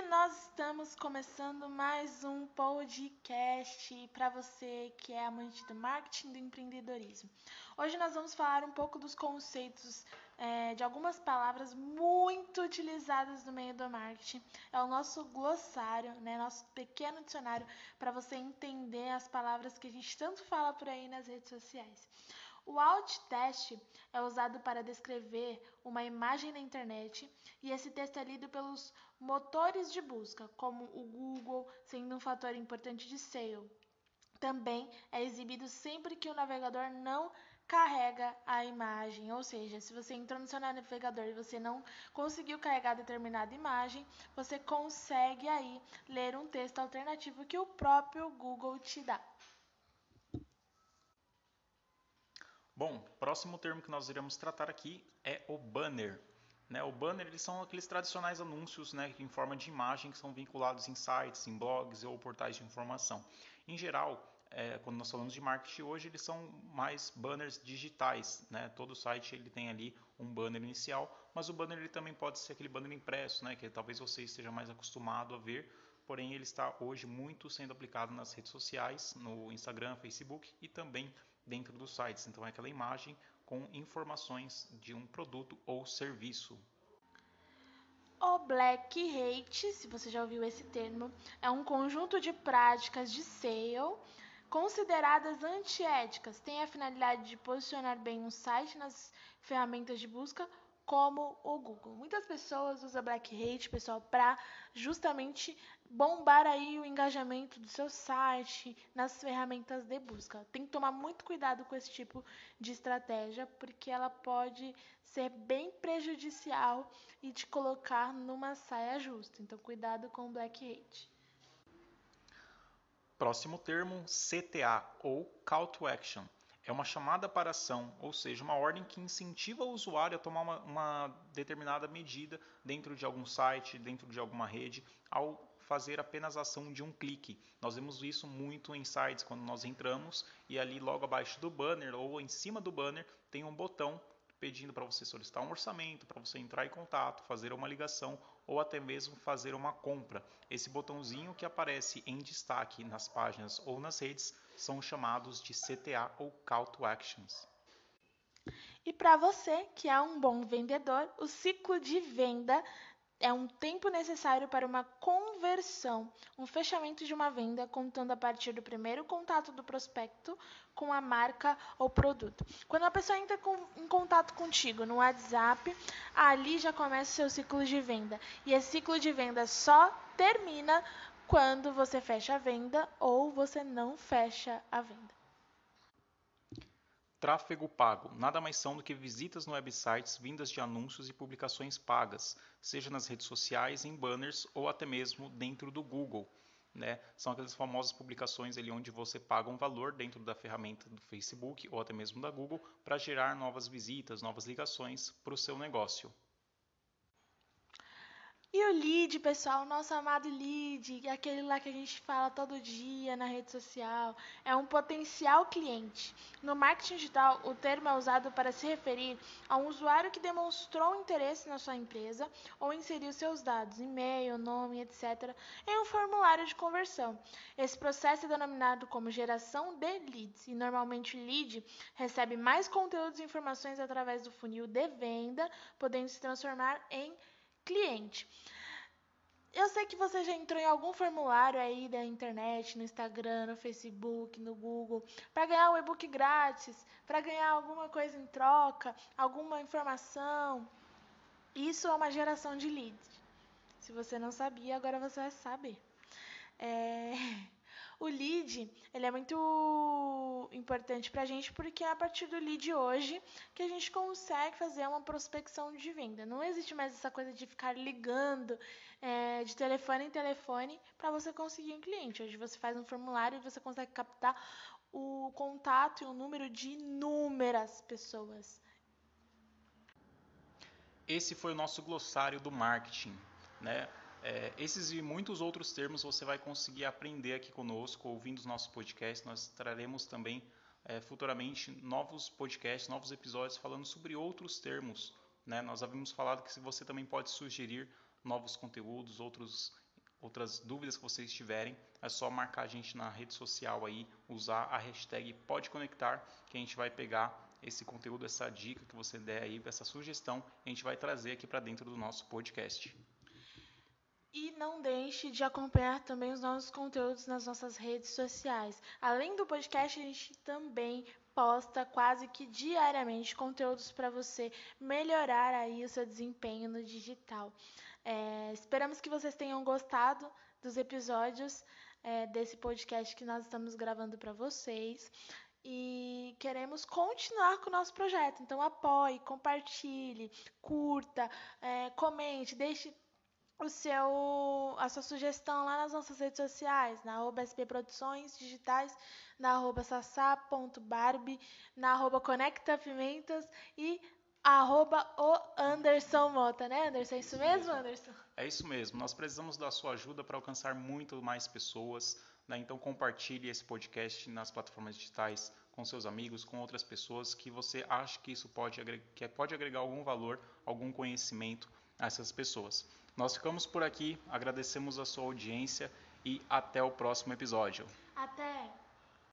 E nós estamos começando mais um podcast para você que é amante do marketing do empreendedorismo. Hoje nós vamos falar um pouco dos conceitos é, de algumas palavras muito utilizadas no meio do marketing. É o nosso glossário, né, nosso pequeno dicionário para você entender as palavras que a gente tanto fala por aí nas redes sociais. O alt teste é usado para descrever uma imagem na internet e esse texto é lido pelos motores de busca, como o Google, sendo um fator importante de SEO. Também é exibido sempre que o navegador não carrega a imagem, ou seja, se você entrou no seu navegador e você não conseguiu carregar determinada imagem, você consegue aí ler um texto alternativo que o próprio Google te dá. Bom, próximo termo que nós iremos tratar aqui é o banner. Né, o banner eles são aqueles tradicionais anúncios né, em forma de imagem que são vinculados em sites, em blogs ou portais de informação. Em geral, é, quando nós falamos de marketing hoje, eles são mais banners digitais. Né? Todo site ele tem ali um banner inicial, mas o banner ele também pode ser aquele banner impresso, né, que talvez você esteja mais acostumado a ver, porém ele está hoje muito sendo aplicado nas redes sociais, no Instagram, Facebook e também dentro dos sites. Então, é aquela imagem com informações de um produto ou serviço. O Black Hat, se você já ouviu esse termo, é um conjunto de práticas de SEO consideradas antiéticas. Tem a finalidade de posicionar bem um site nas ferramentas de busca como o Google. Muitas pessoas usam Black Hat, pessoal, para justamente bombar aí o engajamento do seu site nas ferramentas de busca. Tem que tomar muito cuidado com esse tipo de estratégia, porque ela pode ser bem prejudicial e te colocar numa saia justa. Então, cuidado com o Black Hat. Próximo termo, CTA ou Call to Action é uma chamada para ação, ou seja, uma ordem que incentiva o usuário a tomar uma, uma, determinada medida dentro de algum site, dentro de alguma rede, ao fazer apenas a ação de um clique. Nós vemos isso muito em sites quando nós entramos e ali logo abaixo do banner ou em cima do banner tem um botão pedindo para você solicitar um orçamento, para você entrar em contato, fazer uma ligação ou até mesmo fazer uma compra. Esse botãozinho que aparece em destaque nas páginas ou nas redes são chamados de CTA ou Call to Actions. E para você que é um bom vendedor, o ciclo de venda é um tempo necessário para uma conversão, um fechamento de uma venda, contando a partir do primeiro contato do prospecto com a marca ou produto. Quando a pessoa entra com, em contato contigo no WhatsApp, ali já começa o seu ciclo de venda. E esse ciclo de venda só termina quando você fecha a venda ou você não fecha a venda. Tráfego pago nada mais são do que visitas no websites vindas de anúncios e publicações pagas, seja nas redes sociais, em banners ou até mesmo dentro do Google. Né? São aquelas famosas publicações ali onde você paga um valor dentro da ferramenta do Facebook ou até mesmo da Google para gerar novas visitas, novas ligações para o seu negócio. E o lead, pessoal, nosso amado lead, aquele lá que a gente fala todo dia na rede social, é um potencial cliente. No marketing digital, o termo é usado para se referir a um usuário que demonstrou interesse na sua empresa ou inseriu seus dados, e-mail, nome, etc., em um formulário de conversão. Esse processo é denominado como geração de leads e normalmente o lead recebe mais conteúdos e informações através do funil de venda, podendo se transformar em cliente. Eu sei que você já entrou em algum formulário aí da internet, no Instagram, no Facebook, no Google, para ganhar um e-book grátis, para ganhar alguma coisa em troca, alguma informação. Isso é uma geração de leads. Se você não sabia, agora você vai saber. É... O lead, ele é muito importante para a gente porque é a partir do lead hoje que a gente consegue fazer uma prospecção de venda. Não existe mais essa coisa de ficar ligando é, de telefone em telefone para você conseguir um cliente. Hoje você faz um formulário e você consegue captar o contato e o número de inúmeras pessoas. Esse foi o nosso glossário do marketing, né? É, esses e muitos outros termos você vai conseguir aprender aqui conosco, ouvindo os nossos podcasts. Nós traremos também é, futuramente novos podcasts, novos episódios falando sobre outros termos. Né? Nós havíamos falado que você também pode sugerir novos conteúdos, outros, outras dúvidas que vocês tiverem, é só marcar a gente na rede social aí, usar a hashtag pode conectar, que a gente vai pegar esse conteúdo, essa dica que você der aí, essa sugestão, a gente vai trazer aqui para dentro do nosso podcast. E não deixe de acompanhar também os nossos conteúdos nas nossas redes sociais. Além do podcast, a gente também posta quase que diariamente conteúdos para você melhorar aí o seu desempenho no digital. É, esperamos que vocês tenham gostado dos episódios é, desse podcast que nós estamos gravando para vocês e queremos continuar com o nosso projeto. Então apoie, compartilhe, curta, é, comente, deixe o seu, a sua sugestão lá nas nossas redes sociais, na arroba SP Produções Digitais, na arroba sassá.barbie, na arroba Conecta Pimentas e arroba o Anderson Mota, né, Anderson? É isso mesmo, Anderson? É isso mesmo. Nós precisamos da sua ajuda para alcançar muito mais pessoas. Né? Então compartilhe esse podcast nas plataformas digitais com seus amigos, com outras pessoas que você acha que isso pode, que pode agregar algum valor, algum conhecimento a essas pessoas. Nós ficamos por aqui, agradecemos a sua audiência e até o próximo episódio. Até!